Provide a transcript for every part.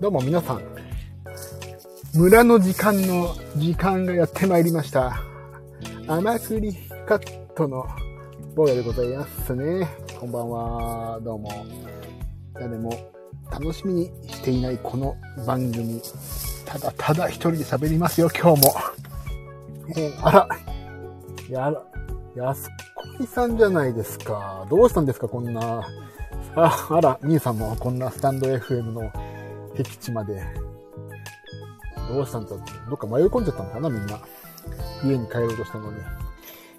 どうも皆さん。村の時間の時間がやってまいりました。甘栗カットの坊やでございますね。こんばんは。どうも。誰も楽しみにしていないこの番組。ただただ一人で喋りますよ、今日も。えーあら。やら、安子さんじゃないですか。どうしたんですか、こんな。あ、あら、みゆさんもこんなスタンド FM の僻地まで。どうしたんだどっか迷い込んじゃったのかな、みんな。家に帰ろうとしたのに。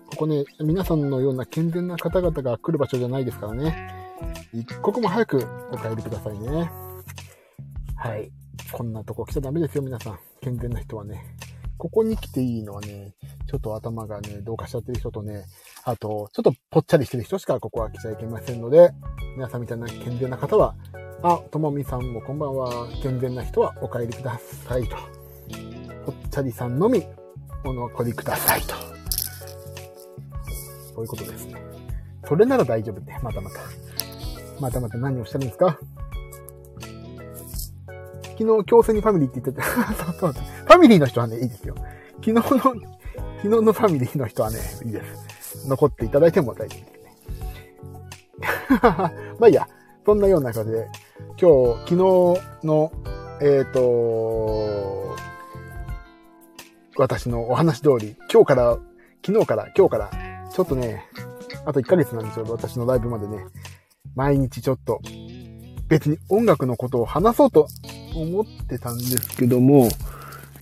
ここね、皆さんのような健全な方々が来る場所じゃないですからね。一刻も早くお帰りくださいね。はい。こんなとこ来ちゃダメですよ、皆さん。健全な人はね。ここに来ていいのはね、ちょっと頭がね、どうかしちゃってる人とね、あと、ちょっとぽっちゃりしてる人しかここは来ちゃいけませんので、皆さんみたいな健全な方は、あ、ともみさんもこんばんは。健全な人はお帰りくださいと。ぽっちゃりさんのみお残りくださいと。そういうことですね。それなら大丈夫ね。またまた。またまた何をしたんですか？昨日、強制にファミリーって言ってて、そうそうそうファミリーの人はね、いいですよ。昨日の、昨日のファミリーの人はね、いいです。残っていただいても大丈夫ですね。まあいいや、そんなような感じで、今日、昨日の、えっ、と、私のお話通り、今日から、昨日から、今日から、ちょっとね、あと1ヶ月なんですよ、私のライブまでね。毎日ちょっと、別に音楽のことを話そうと思ってたんですけども、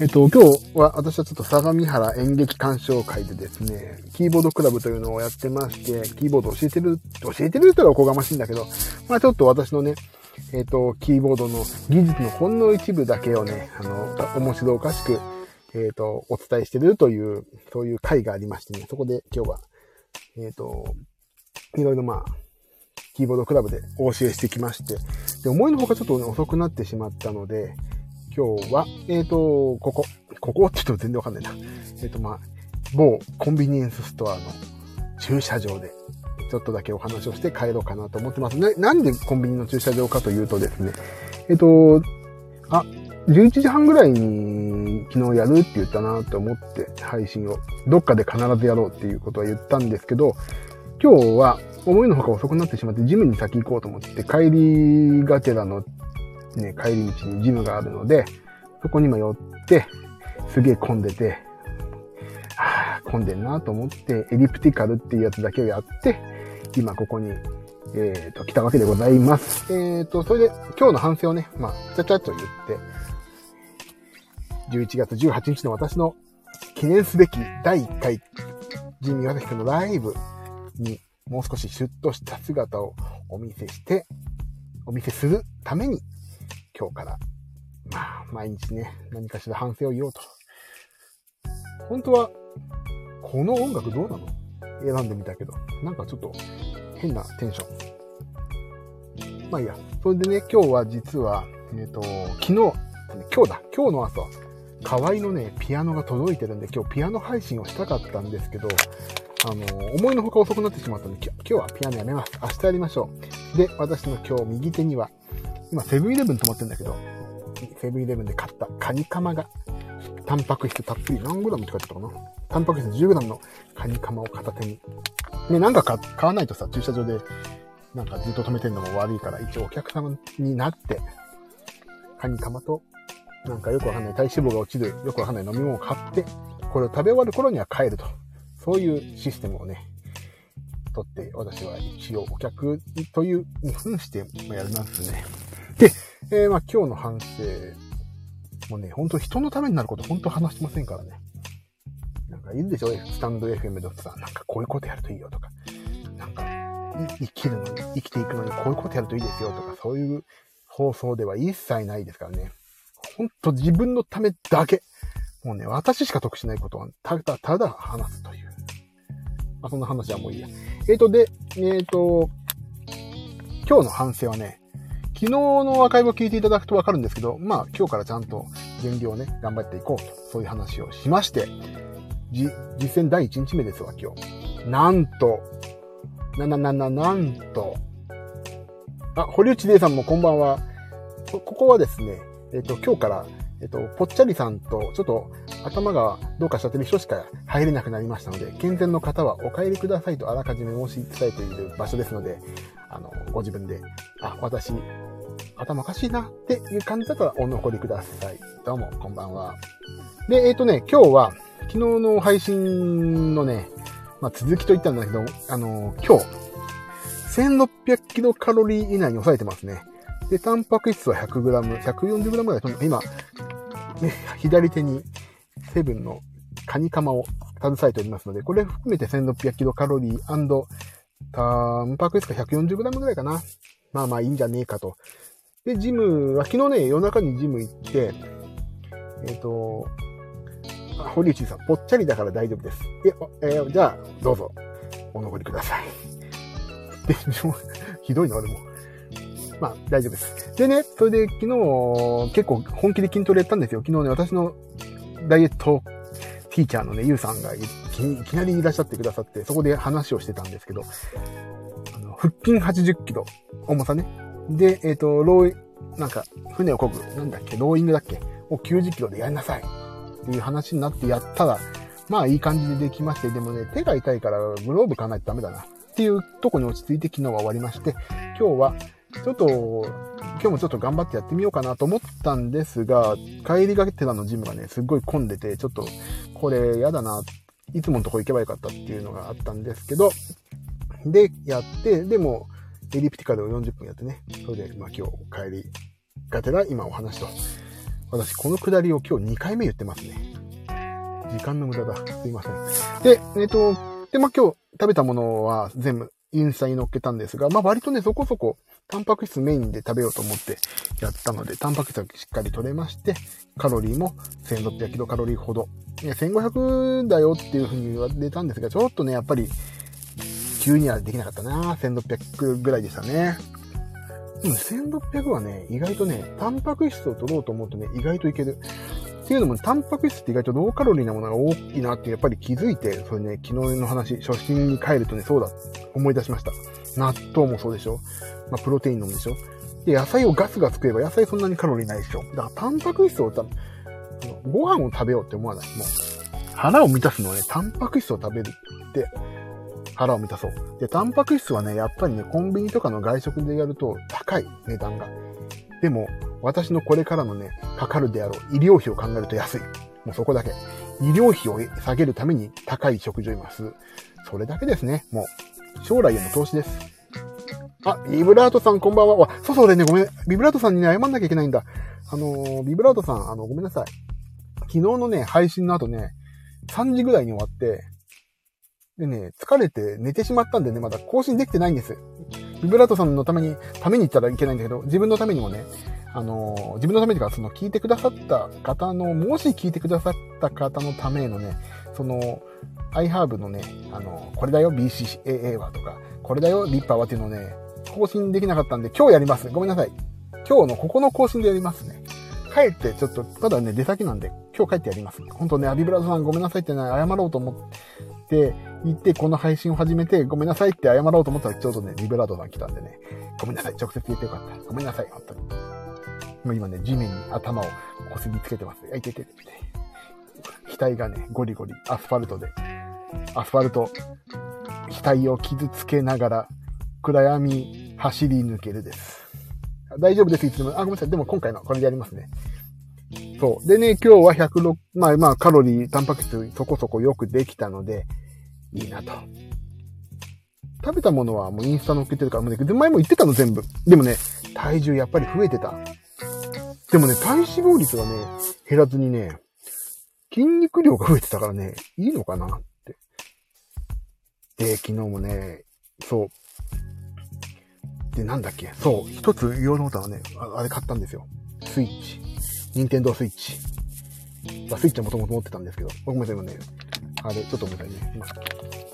えっと、今日は私はちょっと相模原演劇鑑賞会でですね、キーボードクラブというのをやってまして、キーボード教えてる、教えてる人がおこがましいんだけど、まあちょっと私のね、えっと、キーボードの技術のほんの一部だけをね、あの、面白おかしく、えっと、お伝えしてるという、そういう会がありましてね、そこで今日は、えっと、いろいろまあ、キーボードクラブでお教えしてきまして、で、思いのほかちょっと、ね、遅くなってしまったので、今日は、えっ、と、ここ、ここって言うと全然わかんないな。えっ、と、まあ、某コンビニエンスストアの駐車場で、ちょっとだけお話をして帰ろうかなと思ってますね。なんでコンビニの駐車場かというとですね、えっ、と、あ、11時半ぐらいに昨日やるって言ったなと思って配信を、どっかで必ずやろうっていうことは言ったんですけど、今日は思いのほか遅くなってしまってジムに先行こうと思って帰りがてらのね、帰り道にジムがあるので、そこにも寄って、すげえ混んでて、はぁ、混んでんなと思って、エリプティカルっていうやつだけをやって、今ここに、えっ、と、来たわけでございます。えっ、と、それで今日の反省をね、まあ、ちゃちゃっと言って、11月18日の私の記念すべき第1回、ジミー・ワタヒ君のライブにもう少しシュッとした姿をお見せして、お見せするために、今日から、まあ、毎日ね、何かしら反省を言おうと。本当は、この音楽どうなの？選んでみたけど、なんかちょっと変なテンション。まあいいや。それでね、今日は実は、えっ、と、昨日、今日だ、今日の朝、河合のね、ピアノが届いてるんで、今日ピアノ配信をしたかったんですけど、あの、思いのほか遅くなってしまったんで、今日はピアノやめます。明日やりましょう。で、私の今日右手には、今セブンイレブン止まってるんだけど、セブンイレブンで買ったカニカマが、タンパク質たっぷり何グラムって書いてあったかな？タンパク質10グラムのカニカマを片手に。ね、なんか買わないとさ、駐車場で、なんかずっと止めてるのも悪いから、一応お客様になって、カニカマと、なんかよくわかんない体脂肪が落ちる、よくわかんない飲み物を買って、これを食べ終わる頃には帰ると。そういうシステムをね、取って、私は一応お客というに扮してやりますね。で、えーまあ今日の反省もうね、本当人のためになること本当話してませんからね。なんかいるでしょ？スタンド FM でさ、なんかこういうことやるといいよとか、なんか生きるのに、生きていくのにこういうことやるといいですよとか、そういう放送では一切ないですからね。本当自分のためだけ。もうね、私しか得しないことは、ただただ話すという。まあ、そんな話はもういいや。えーと、で、えーと、今日の反省はね、昨日のアーカイブを聞いていただくとわかるんですけど、まあ今日からちゃんと減量をね、頑張っていこうと、そういう話をしまして、実践第1日目ですわ、今日。なんと、な、な、な、な、なんと、あ、堀内玲さんもこんばんは。ここはですね、えっ、と、今日から、えっ、と、ぽっちゃりさんと、ちょっと頭がどうかしちゃってる人しか入れなくなりましたので、健全の方はお帰りくださいとあらかじめ申し伝えている場所ですので、あの、ご自分で、あ、私、頭おかしいなっていう感じだったらお残りください。どうも、こんばんは。で、えっ、とね、今日は、昨日の配信のね、まあ、続きと言ったんだけど、あの、今日、1600キロカロリー以内に抑えてますね。で、タンパク質は 100g、140g ぐらいと、今、ね、左手にセブンのカニカマを携えておりますので、これ含めて1600キロカロリータンパク質が 140g ぐらいかな。まあまあいいんじゃねえかと。で、ジムは、昨日ね、夜中にジム行って、えっ、ー、と、堀内さん、ぽっちゃりだから大丈夫です。え、えー、じゃあ、どうぞ、お残りください。で、ひどいな、俺も。まあ、大丈夫です。でね、それで昨日、結構本気で筋トレやったんですよ。昨日ね、私のダイエットティーチャーのね、ゆうさんがいきなりいらっしゃってくださって、そこで話をしてたんですけど、あの腹筋80キロ、重さね。で、えっ、ー、と、ロー、なんか、船を漕ぐ、なんだっけ、ローイングだっけを90キロでやりなさい。っていう話になってやったら、まあいい感じでできまして、でもね、手が痛いからグローブ買わないとダメだな。っていうとこに落ち着いて昨日は終わりまして、今日は、ちょっと、今日もちょっと頑張ってやってみようかなと思ったんですが、帰りがけてたのジムがね、すっごい混んでて、ちょっと、これ嫌だな、いつものとこ行けばよかったっていうのがあったんですけど、で、やって、でも、エリプティカルを40分やってね、それで、まあ今日帰りがてら今お話と。私、このくだりを今日2回目言ってますね。時間の無駄だ。すいません。で、えっ、ー、と、で、まあ今日食べたものは全部インスタに載っけたんですが、まあ割とね、そこそこ、タンパク質メインで食べようと思ってやったので、タンパク質がしっかり取れまして、カロリーも1600キロカロリーほど。1500だよっていうふうに言われたんですが、ちょっとね、やっぱり、急にはできなかったな1600ぐらいでしたね。うん、1600はね、意外とね、タンパク質を取ろうと思うとね、意外といける。っていうのも、タンパク質って意外とローカロリーなものが大きいなってやっぱり気づいて、それね、昨日の話、初心に帰るとね、そうだ、思い出しました。納豆もそうでしょまあ、プロテイン飲むでしょで、野菜をガツガツ食えば野菜そんなにカロリーないでしょだからタンパク質をた、ご飯を食べようって思わない？もう、腹を満たすのはね、タンパク質を食べるって腹を満たそう。で、タンパク質はね、やっぱりね、コンビニとかの外食でやると高い値段が。でも、私のこれからのね、かかるであろう医療費を考えると安い。もうそこだけ。医療費を下げるために高い食事を今する。それだけですね。もう、将来への投資です。あ、ビブラートさんこんばんは。わ、そうそう、俺ね、ごめん。ビブラートさんにね、謝んなきゃいけないんだ。あのー、ビブラートさん、あの、ごめんなさい。昨日のね、配信の後ね、3時ぐらいに終わって、でね、疲れて寝てしまったんでね、まだ更新できてないんです。ビブラートさんのために、ために言ったらいけないんだけど、自分のためにもね、あのー、自分のためにか、その聞いてくださった方の、もし聞いてくださった方のためのね、その、iHerb のね、あのー、これだよ BCAA はとか、これだよリッパーはっていうのをね、更新できなかったんで、今日やります。ごめんなさい。今日のここの更新でやりますね。帰ってちょっと、まだね、出先なんで、今日帰ってやります。本当ね、アビブラートさんごめんなさいってね、謝ろうと思って言って、この配信を始めて、ごめんなさいって謝ろうと思ったら、ちょうどね、ビブラートさん来たんでね、ごめんなさい、直接言ってよかった。ごめんなさい、本当に。もう今ね、地面に頭をこすりつけてます。あ、いてててて。額がね、ゴリゴリ、アスファルトで、アスファルト、額を傷つけながら、暗闇走り抜けるです。大丈夫です、いつでも。あ、ごめんなさい。でも今回のこれでやりますね。そう。でね、今日は106、まあまあカロリー、タンパク質そこそこよくできたので、いいなと。食べたものはもうインスタ載っけてるから、もうね、前も言ってたの全部。でもね、体重やっぱり増えてた。でもね、体脂肪率がね、減らずにね、筋肉量が増えてたからね、いいのかなって。で、昨日もね、そう。で、なんだっけそう、一つ言おうと思ったのはね、あれ買ったんですよ。スイッチ。ニンテンドースイッチ。まあ、スイッチはもともと持ってたんですけど、ごめんなさい、今ね、あれ、ちょっとごめんなさいね。今、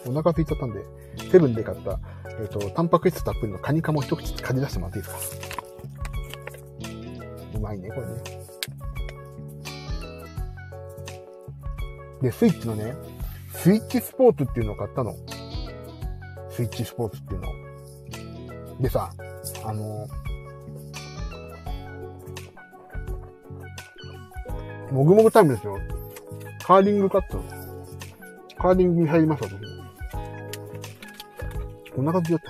お腹空いちゃったんで、セブンで買った、えっ、ー、と、タンパク質たっぷりのカニカマを一口かじ出してもらっていいですか？うまいね、これね。で、スイッチのね、スイッチスポーツっていうのを買ったの。スイッチスポーツっていうのを。でさ、あの、もぐもぐタイムですよ。カーリングカット。カーリングに入りました、私。こんな感じだった。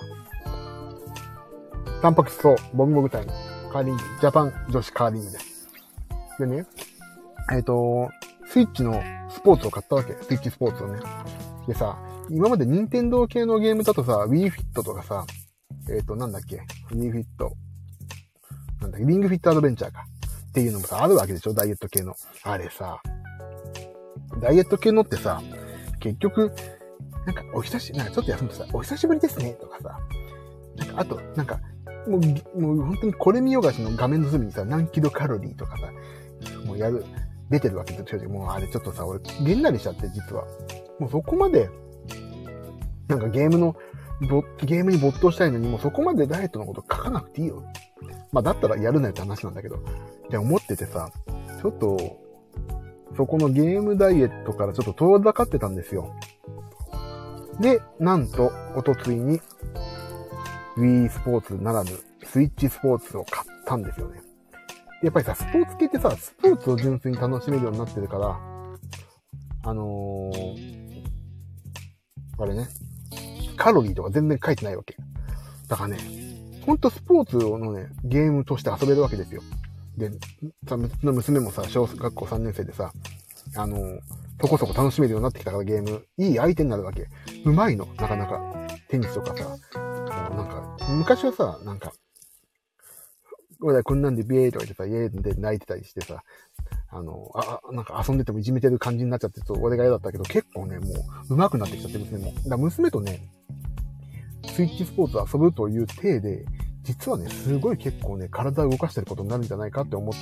タンパク質ともぐもぐタイム。カーリング、ジャパン女子カーリングです。でね、えっ、ー、と、スイッチのスポーツを買ったわけ。スイッチスポーツをね。でさ、今まで任天堂系のゲームだとさ、Wii Fit とかさ、えっ、ー、と、なんだっけ ?Wii Fit。なんだっけ？リングフィットアドベンチャーか。っていうのもさ、あるわけでしょ？ダイエット系の。あれさ、ダイエット系のってさ、結局、なんか、お久し、なんかちょっと休むとさ、お久しぶりですね、とかさ、なんか、あと、なんか、もう、もう本当にこれ見よがしの画面の隅にさ、何キロカロリーとかさ、もうやる、出てるわけで、正直もうあれちょっとさ、俺、げんなりしちゃって、実は。もうそこまで、なんかゲームの、ゲームに没頭したいのに、もうそこまでダイエットのこと書かなくていいよ。まあだったらやるなよって話なんだけど、って思っててさ、ちょっと、そこのゲームダイエットからちょっと遠ざかってたんですよ。で、なんと、おとついに、Wii スポーツならぬ、スイッチスポーツを買ったんですよね。やっぱりさ、スポーツ系ってさ、スポーツを純粋に楽しめるようになってるから、あのー、あれね、カロリーとか全然書いてないわけ。だからね、ほんとスポーツのね、ゲームとして遊べるわけですよ。で、さ、の娘もさ、小学校3年生でさ、あの、そこそこ楽しめるようになってきたからゲーム、いい相手になるわけ。うまいの、なかなか。テニスとかさ、もうなんか、昔はさ、なんか、俺らこんなんでビエーとか言ってさ、イエーで泣いてたりしてさ、あの、あ、なんか遊んでてもいじめてる感じになっちゃって、ちょっと俺が嫌だったけど、結構ね、もう、上手くなってきちゃって、娘も。だ娘とね、スイッチスポーツ遊ぶという体で、実はね、すごい結構ね、体を動かしてることになるんじゃないかって思って、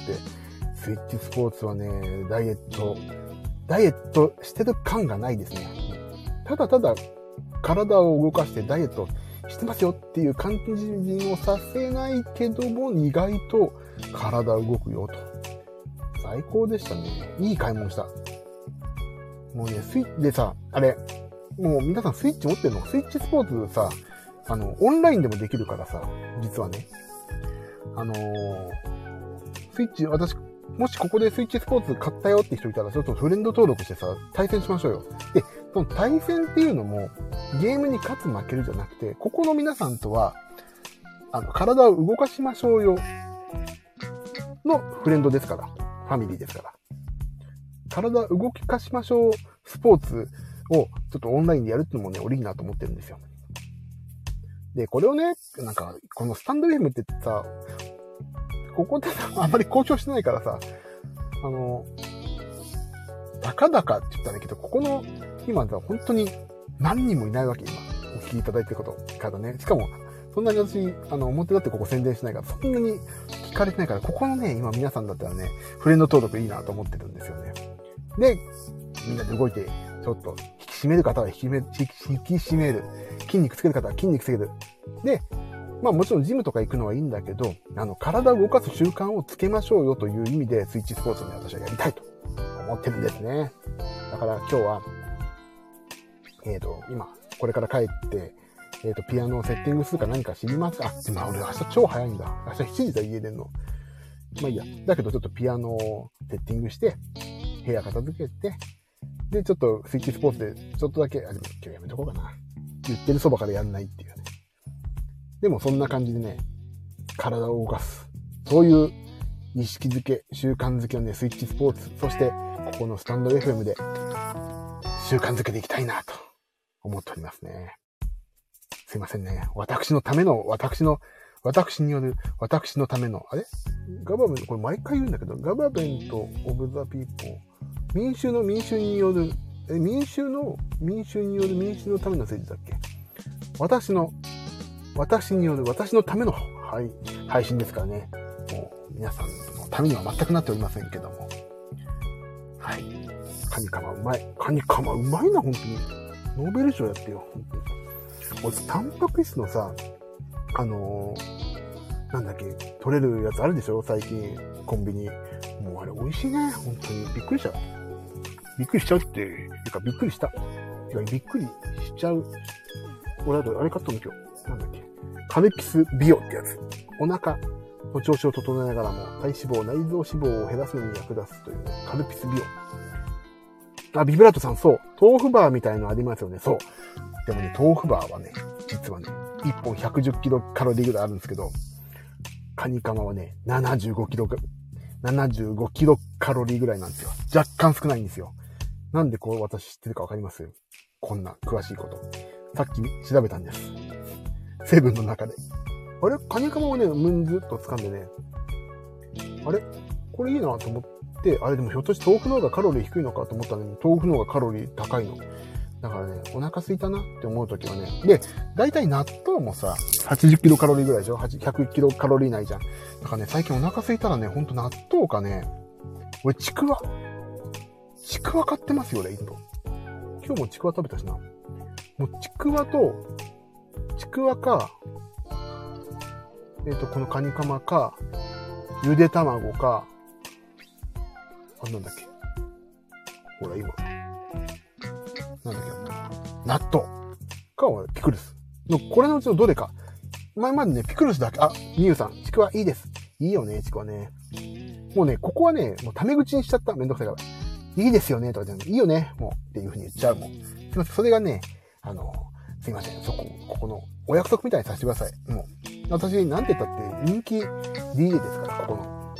スイッチスポーツはね、ダイエット、ダイエットしてる感がないですね。ただただ体を動かしてダイエットしてますよっていう感じをさせないけども、意外と体動くよと。最高でしたね。いい買い物した。もうね、スイッチでさ、あれ、もう皆さんスイッチ持ってるの？スイッチスポーツさ、あの、オンラインでもできるからさ、実はね。あのー、スイッチ、私、もしここでスイッチスポーツ買ったよって人いたら、ちょっとフレンド登録してさ、対戦しましょうよ。で、その対戦っていうのも、ゲームに勝つ負けるじゃなくて、ここの皆さんとは、あの、体を動かしましょうよ。のフレンドですから。ファミリーですから。体動きかしましょうスポーツをちょっとオンラインでやるっていうのもね、俺いいなと思ってるんですよ。で、これをね、なんか、このスタンド FM ってさ、ここであんまり交渉してないからさ、あの、たかだかって言ったらいいけど、ここの、今さ、本当に何人もいないわけ、今。お聞きいただいてることからね。しかも、そんなに私、あの、表だってここ宣伝しないから、そんなに聞かれてないから、ここのね、今皆さんだったらね、フレンド登録いいなと思ってるんですよね。で、みんなで動いて、ちょっと、引き締める方は引きめ引き締める。筋肉つける方は筋肉つける。で、まあもちろんジムとか行くのはいいんだけど、あの、体を動かす習慣をつけましょうよという意味で、スイッチスポーツに私はやりたいと思ってるんですね。だから今日は、えっ、ー、と、今、これから帰って、えっ、ー、と、ピアノをセッティングするか何か知りますかあ、でも俺明日超早いんだ。明日7時だ、家出んの。まあいいや。だけどちょっとピアノをセッティングして、部屋片付けて、で、ちょっとスイッチスポーツでちょっとだけ、あ、でも今日やめとこうかな。言ってるそばからやんないっていうね。でもそんな感じでね、体を動かす。そういう意識づけ、習慣づけのね、スイッチスポーツ、そして、ここのスタンド FM で習慣づけていきたいなと思っておりますね。すいませんね。私のための、私の、私による、私のための、あれ？ガバメント、これ毎回言うんだけど、ガバメント・オブ・ザ・ピーポー、民衆の民衆による、え、民衆の、民衆による民衆のための政治だっけ？私の、私による、私のための、はい、配信ですからね。もう、皆さんのためには全くなっておりませんけども。はい。カニカマうまい。カニカマうまいな、本当に。ノーベル賞やってよ、本当に。俺、タンパク質のさ、あのー、なんだっけ、取れるやつあるでしょ？最近、コンビニ。もうあれ美味しいね。本当に。びっくりした。びっくりしちゃうって、いうかびっくりした。いや、びっくりしちゃう。俺、あとあれ買ったの今日？なんだっけ？カネピスビオってやつ。お腹、の調子を整えながらも、体脂肪、内臓脂肪を減らすのに役立つという、ね、カルピスビオ。あ、ビブラートさん、そう。豆腐バーみたいのありますよね。そう。でもね、豆腐バーはね、実はね、1本110キロカロリーぐらいあるんですけど、カニカマはね、75キロ、75キロカロリーぐらいなんですよ。若干少ないんですよ。なんでこう私知ってるかわかりますこんな詳しいこと。さっき調べたんです。成分の中で。あれ？カニカマをね、ムンズっと掴んでね、あれ？これいいなと思って、あれでもひょっとして豆腐の方がカロリー低いのかと思ったのに、豆腐の方がカロリー高いの。だからね、お腹空いたなって思うときはね。で、だいたい納豆もさ、80キロカロリーぐらいでしょ ?100 キロカロリー内じゃん。だからね、最近お腹空いたらね、ほんと納豆かね、俺ちくわ。ちくわ買ってますよ、俺、一本。今日もちくわ食べたしな。もうちくわと、ちくわか、えっ、ー、と、このカニカマか、ゆで卵か、あ、なんだっけ。ほら、今。なんだっけ。納豆か、ピクルス。の、これのうちのどれか。前までね、ピクルスだけ、あ、みゆさん、ちくわいいです。いいよね、ちくわね。もうね、ここはね、もうタメ口にしちゃった。めんどくさいから。いいですよね、とかじゃない。いいよね、もう。っていう風に言っちゃうもん。すいません、それがね、あの、すいません、そこ、ここの、お約束みたいにさせてください。もう、私、なんて言ったって人気 DJ ですから、ここの。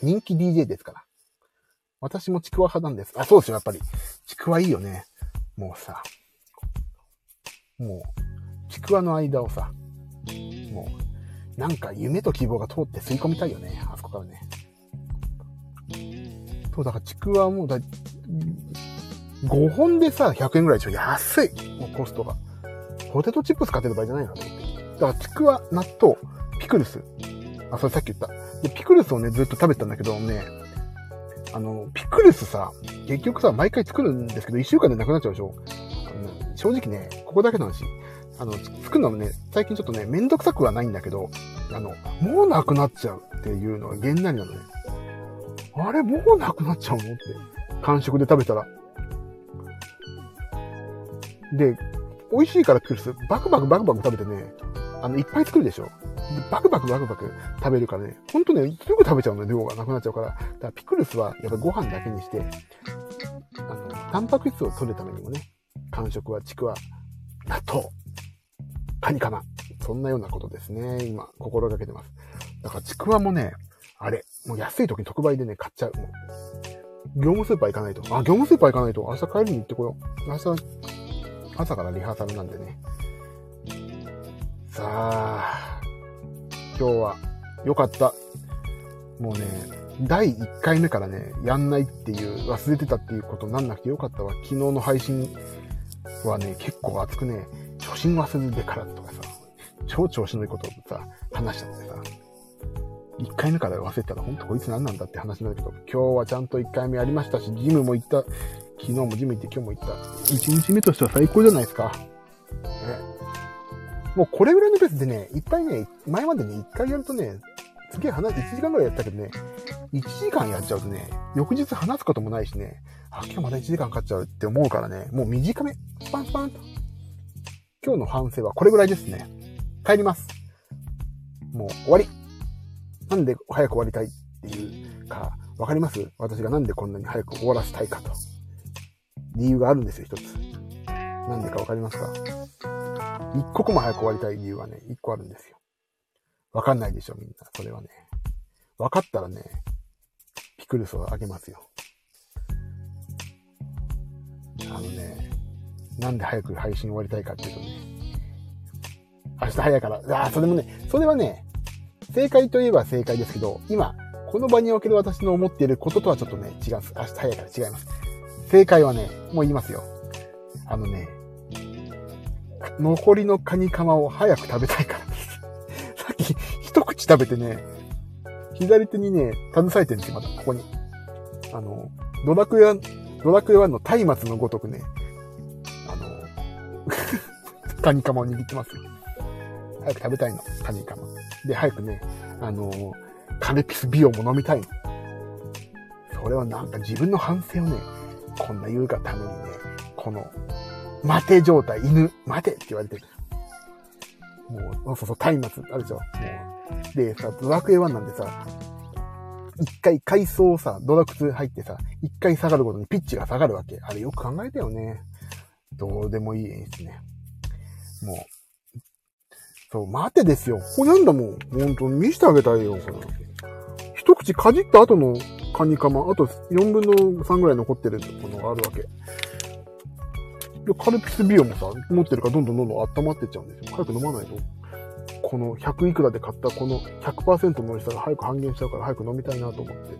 人気 DJ ですから。私もちくわ派なんです。あ、そうですよ、やっぱり。ちくわいいよね。もうさ、もう、ちくわの間をさ、もう、なんか夢と希望が通って吸い込みたいよね。あそこからね。そう、だからちくわもだ、5本でさ、100円ぐらいでしょ？安い。もうコストが。ポテトチップス買ってる場合じゃないなと思って。だから、ちくわ、納豆、ピクルス。あ、それさっき言った。で、ピクルスをね、ずっと食べてたんだけどね、あの、ピクルスさ、結局さ、毎回作るんですけど、一週間でなくなっちゃうでしょ？あの正直ね、ここだけの話。あの、作るのもね、最近ちょっとね、めんどくさくはないんだけど、あの、もうなくなっちゃうっていうのがげんなりなのね。あれ、もうなくなっちゃうの？って。完食で食べたら。で、美味しいからピクルス、バクバクバクバク食べてね、あの、いっぱい作るでしょ？でバクバクバクバク食べるからね、ほんとね、すぐ食べちゃうの、量がなくなっちゃうから。だからピクルスはやっぱご飯だけにして、あの、タンパク質を取るためにもね、間食はちくわ、納豆、カニかな。そんなようなことですね。今、心がけてます。だからちくわもね、あれ、もう安い時に特売でね、買っちゃう。もう業務スーパー行かないと。あ、業務スーパー行かないと。明日帰りに行ってこよう。明日、朝からリハーサルなんでね。さあ、今日は良かった。もうね、第1回目からね、やんないっていう、忘れてたっていうことになんなくてよかったわ。昨日の配信はね、結構熱くね、初心忘れてからとかさ、超調子のいいことをさ、話しちゃって、1回目から忘れたら、ほんとこいつ何なんだって話なんだけど、今日はちゃんと1回目やりましたし、ジムも行った。昨日もジム行って今日も行った。1日目としては最高じゃないですか。ね。もうこれぐらいのペースでね、いっぱいね、前までね、1回やるとね、次話、1時間ぐらいやったけどね、1時間やっちゃうとね、翌日話すこともないしね、あ、今日まだ1時間かかっちゃうって思うからね、もう短め、スパンスパンと。今日の反省はこれぐらいですね。帰ります。もう終わり。なんで早く終わりたいっていうか、わかります？私がなんでこんなに早く終わらせたいかと。理由があるんですよ、一つ。なんでかわかりますか？一刻も早く終わりたい理由はね、一個あるんですよ。わかんないでしょ、みんな。それはね。わかったらね、ピクルスをあげますよ。あのね、なんで早く配信終わりたいかっていうとね、明日早いから、ああ、それもね、それはね、正解といえば正解ですけど、今、この場における私の思っていることとはちょっとね、違うんです。明日早いから違います。正解はね、もう言いますよ。あのね、残りのカニカマを早く食べたいからです。さっき一口食べてね、左手にね、携えてるんですよ、まだ、ここに。あの、ドラクエ、ドラクエ1の松明のごとくね、あの、カニカマを握ってます。早く食べたいの、カニカマ。で、早くね、あの、カネピスビオも飲みたい。それはなんか自分の反省をね、こんな言うがためにね、この待て状態、犬、待てって言われてる。もう、そうそう、松明あるでしょ。もう、でさ、ドラクエ1なんでさ、一回階層さ、ドラクツ入ってさ、一回下がるごとにピッチが下がるわけ。あれよく考えたよね。どうでもいい演出ね。もう。そう、待てですよ。これなんだもん。ほんと、見せてあげたいよ、これ。一口かじった後のカニカマ、あと4分の3ぐらい残ってるものがあるわけ。でカルピスビオもさ、持ってるからどんどんどんどん温まってっちゃうんですよ。早く飲まないと。この100いくらで買ったこの100%の美味しさが早く半減しちゃうから早く飲みたいなと思って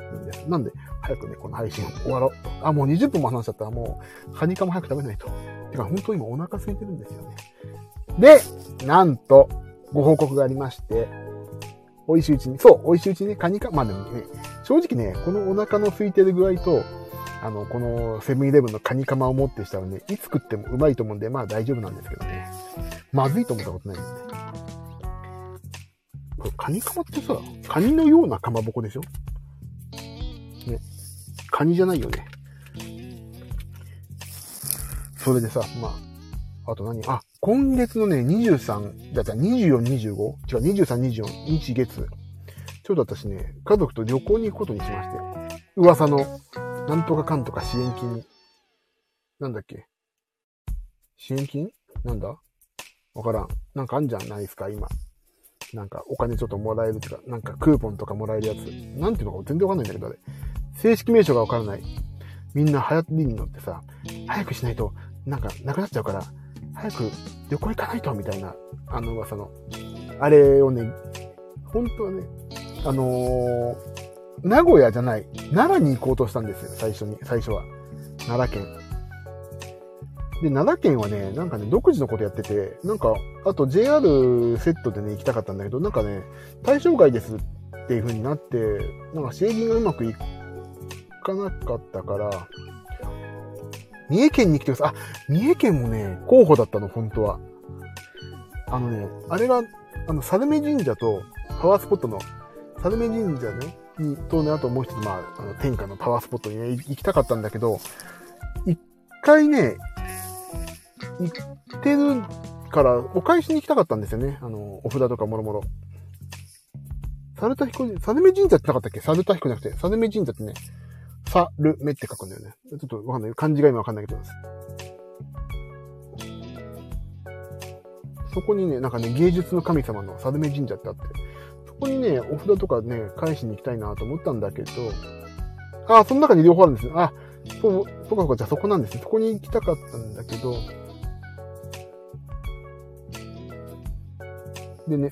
るんです。なんで、早くね、この配信終わろう。あ、もう20分も話しちゃったらもう、カニカマ早く食べないと。てか、本当今お腹空いてるんですよね。で、なんと、ご報告がありまして、美味しいうちに、そう、美味しいうちにね、カニカ、まあでもね、正直ね、このお腹の空いてる具合と、あの、このセブンイレブンのカニカマを持ってしたらね、いつ食ってもうまいと思うんで、まあ大丈夫なんですけどね。まずいと思ったことないんでね。これカニカマってさ、カニのようなかまぼこでしょ？ね。カニじゃないよね。それでさ、まあ、あと何？あ、今月のね、23、だったら24、25? 違う、23、24、日月。ちょうど私ね、家族と旅行に行くことにしまして。噂の、なんとかかんとか支援金。なんだっけ？支援金？なんだ？わからん。なんかあんじゃないですか、今。なんかお金ちょっともらえるとか、なんかクーポンとかもらえるやつ。なんていうのか全然わかんないんだけど、あれ。正式名称がわからない。みんな流行りに乗ってさ、早くしないと、なんかなくなっちゃうから、早く旅行行かないと、みたいな、あの噂の。あれをね、本当はね、あのー、名古屋じゃない、奈良に行こうとしたんですよ、最初に、最初は。奈良県。で、奈良県はね、なんかね、独自のことやってて、なんか、あと JR セットでね、行きたかったんだけど、なんかね、対象外ですっていう風になって、なんか制限がうまくいかなかったから、三重県に来てください。あ、三重県もね、候補だったの、本当は。あのね、あれが、あの、猿目神社とパワースポットの、猿目神社ね、に、とね、あともう一つ、まあ、あの、天下のパワースポットにね、行きたかったんだけど、一回ね、行ってるから、お返しに行きたかったんですよね。あの、お札とかもろもろ。猿田彦、猿目神社ってなかったっけ？猿田彦じゃなくて、猿目神社ってね、さるめって書くんだよね。ちょっとわかんない。漢字が今わかんないけど。そこにね、なんかね、芸術の神様の猿目神社ってあって、そこにね、お札とかね、返しに行きたいなと思ったんだけど、あ、その中に両方あるんですよ。あ、そう、そうかそうか、じゃあそこなんですね。そこに行きたかったんだけど、でね、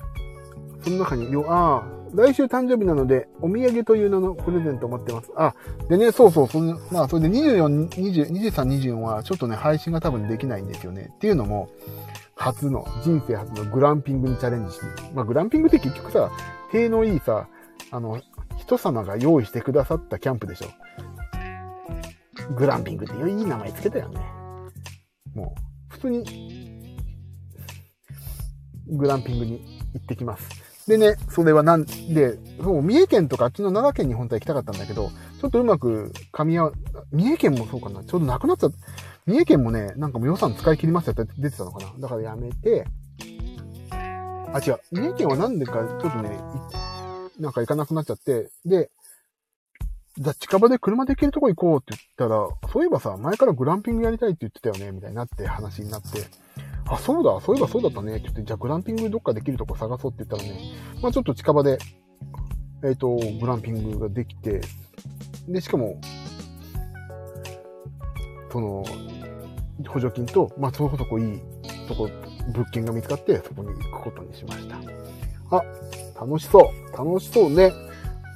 その中に、よ、ああ、来週誕生日なので、お土産という名のプレゼントを持ってます。あ、でね、そうそう、その、まあ、それで24、20、23、24は、ちょっとね、配信が多分できないんですよね。っていうのも、初の、人生初のグランピングにチャレンジして、まあ、グランピングって結局さ、手のいいさ、あの、人様が用意してくださったキャンプでしょ。グランピングっていい名前つけたよね。もう、普通にグランピングに行ってきます。でね、それはなんで、そう、三重県とかあっちの奈良県に本当は行きたかったんだけど、ちょっとうまく噛み合う、三重県もそうかな、ちょうどなくなっちゃった。三重県もね、なんかもう予算使い切りましたって出てたのかな。だからやめて、あ、違う、三重県はなんでかちょっとね、なんか行かなくなっちゃって、で、じゃあ近場で車で行けるとこ行こうって言ったら、そういえばさ、前からグランピングやりたいって言ってたよね、みたいになって話になって、あ、そうだ、そういえばそうだったね、って言って、じゃあグランピングどっかできるとこ探そうって言ったらね、まあちょっと近場で、えっ、ー、と、グランピングができて、で、しかも、その、補助金と、まあそこそこいいとこ、物件が見つかって、そこに行くことにしました。あ、楽しそう。楽しそうね。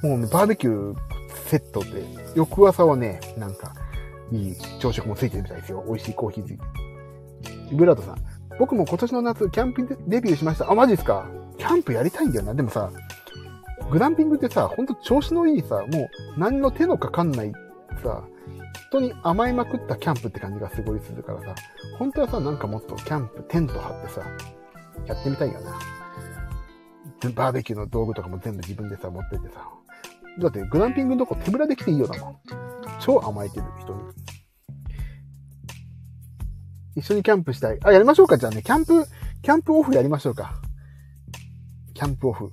もうね、バーベキューセットで、翌朝はね、なんか、いい朝食もついてるみたいですよ。美味しいコーヒーついて。イブラートさん、僕も今年の夏、キャンピングデビューしました。あ、マジっすか？キャンプやりたいんだよな。でもさ、グランピングってさ、ほんと調子のいいさ、もう何の手のかかんないさ、人に甘えまくったキャンプって感じがすごいするからさ、本当はさ、なんかもっとキャンプ、テント張ってさ、やってみたいよな。バーベキューの道具とかも全部自分でさ、持っててさ。だってグランピングのとこ手ぶらできていいよだもん。超甘えてる人に。一緒にキャンプしたい。あ、やりましょうか。じゃあね、キャンプ、キャンプオフやりましょうか。キャンプオフ。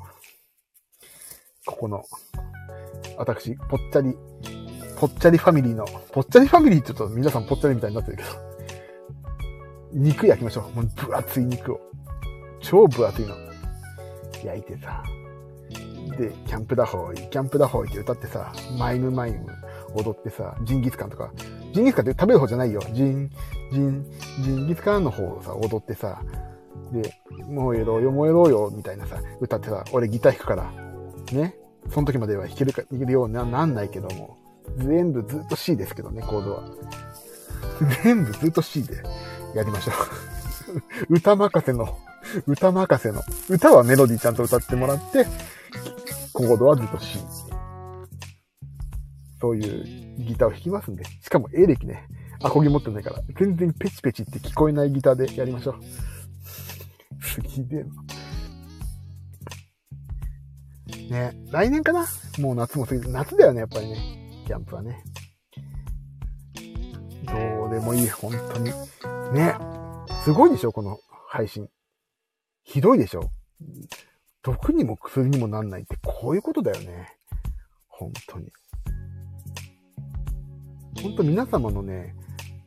ここの、私、ぽっちゃり、ぽっちゃりファミリーの、ぽっちゃりファミリーって言うと皆さんぽっちゃりみたいになってるけど、肉焼きましょう。もう分厚い肉を。超分厚いの。焼いてさ。で、キャンプダホイ、キャンプダホイって歌ってさ、マイムマイム踊ってさ、ジンギスカンとか、ジンギスカンって食べる方じゃないよ。ジン、ジン、ジンギスカンの方をさ、踊ってさ、で、燃えろよ、燃えろよ、みたいなさ、歌ってさ、俺ギター弾くから、ね。その時までは弾けるか、弾けるようになんないけども、全部ずっと C ですけどね、コードは。全部ずっと C でやりましょう。歌任せの、歌任せの。歌はメロディーちゃんと歌ってもらって、コードはずっと C。そういうギターを弾きますんで。しかもエレキね。アコギ持ってないから。全然ペチペチって聞こえないギターでやりましょう。すげえな。ね、来年かな？もう夏も過ぎて、夏だよね、やっぱりね。キャンプはね。どうでもいい、本当に。ね。すごいでしょ、この配信。ひどいでしょ。毒にも薬にもなんないってこういうことだよね。本当に。本当皆様のね、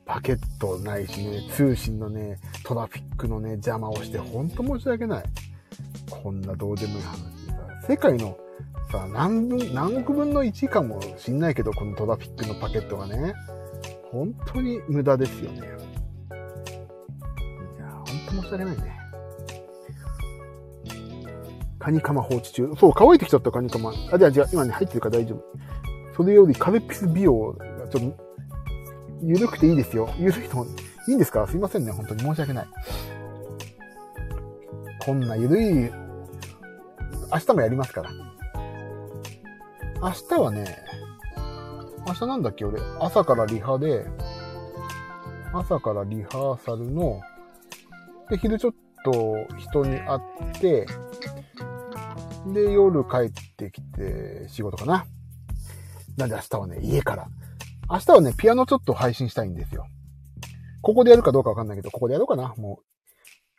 パケットないしね、通信のね、トラフィックのね、邪魔をして、ほんと申し訳ない。こんなどうでもいい話さ、世界のさ、何分、何億分の1かもしんないけど、このトラフィックのパケットがね、本当に無駄ですよね。いや、ほんと申し訳ないね。カニカマ放置中。そう、乾いてきちゃったカニカマ。あ、じゃあ、じゃあ、今ね、入ってるから大丈夫。それよりカルピス美容がちょっとゆるくていいですよ。ゆるいの、いいんですか？すいませんね。本当に申し訳ない。こんなゆるい、明日もやりますから。明日はね、明日なんだっけ俺、朝からリハで、朝からリハーサルの、で、昼ちょっと人に会って、で、夜帰ってきて仕事かな。なんで明日はね、家から明日はね、ピアノちょっと配信したいんですよ。ここでやるかどうかわかんないけど、ここでやろうかな、もう。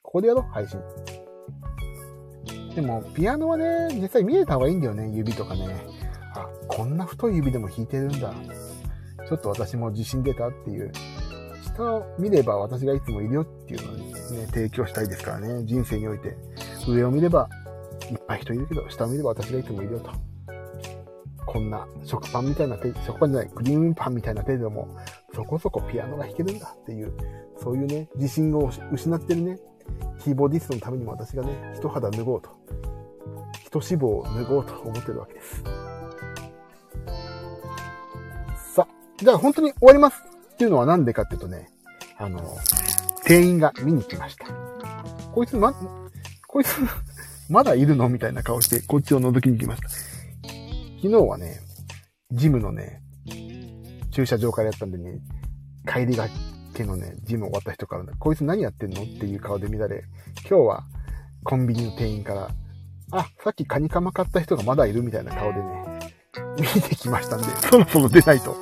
ここでやろう、配信。でも、ピアノはね、実際見えた方がいいんだよね、指とかね。あ、こんな太い指でも弾いてるんだ。ちょっと私も自信出たっていう。下を見れば私がいつもいるよっていうのをね、提供したいですからね、人生において。上を見れば、いっぱい人いるけど、下を見れば私がいつもいるよと。こんな食パンみたいな手、食パンじゃない、クリームパンみたいな手でも、そこそこピアノが弾けるんだっていう、そういうね、自信を失ってるね、キーボーディストのためにも私がね、一肌脱ごうと、一脂肪を脱ごうと思ってるわけです。さあ、じゃあ本当に終わりますっていうのはなんでかっていうとね、あの、店員が見に来ました。こいつま、こいつまだいるの？みたいな顔して、こっちを覗きに来ました。昨日はね、ジムのね、駐車場からやったんでね、帰りがけのね、ジム終わった人から、こいつ何やってんの？っていう顔で見られ、今日はコンビニの店員から、あ、さっきカニカマ買った人がまだいるみたいな顔でね、見てきましたんで、そろそろ出ないと。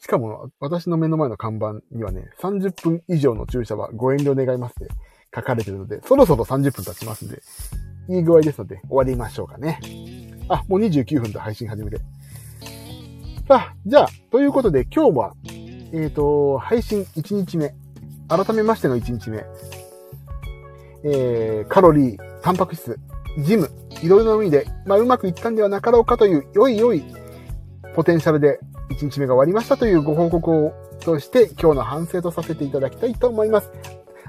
しかも、私の目の前の看板にはね、30分以上の駐車はご遠慮願いますって書かれてるので、そろそろ30分経ちますんで、いい具合ですので、終わりましょうかね。あ、もう29分で配信始めて。さあ、じゃあ、ということで今日は、えっ、ー、と、配信1日目。改めましての1日目。えー、カロリー、タンパク質、ジム、いろいろな意味で、まあ、うまくいったんではなかろうかという、良い良いポテンシャルで1日目が終わりましたというご報告をとして、今日の反省とさせていただきたいと思います。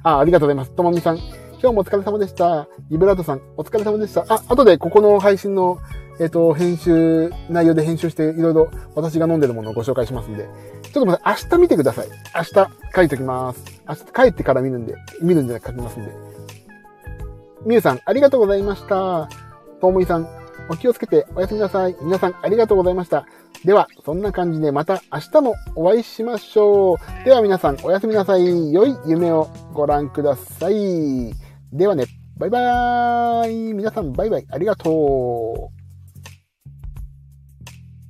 あ、ありがとうございます。ともみさん。今日もお疲れ様でした。リブラートさん、お疲れ様でした。あ、後でここの配信のえっ、ー、と、編集、内容で編集していろいろ私が飲んでるものをご紹介しますんで、ちょっと待って、明日見てください。明日書いておきます。明日帰ってから見るんで、見るんじゃなく書きますんで。みゆさん、ありがとうございました。ともいさん、お気をつけておやすみなさい。皆さん、ありがとうございました。では、そんな感じでまた明日もお会いしましょう。では皆さん、おやすみなさい。良い夢をご覧ください。ではね、バイバーイ。皆さん、バイバイ。ありがとう。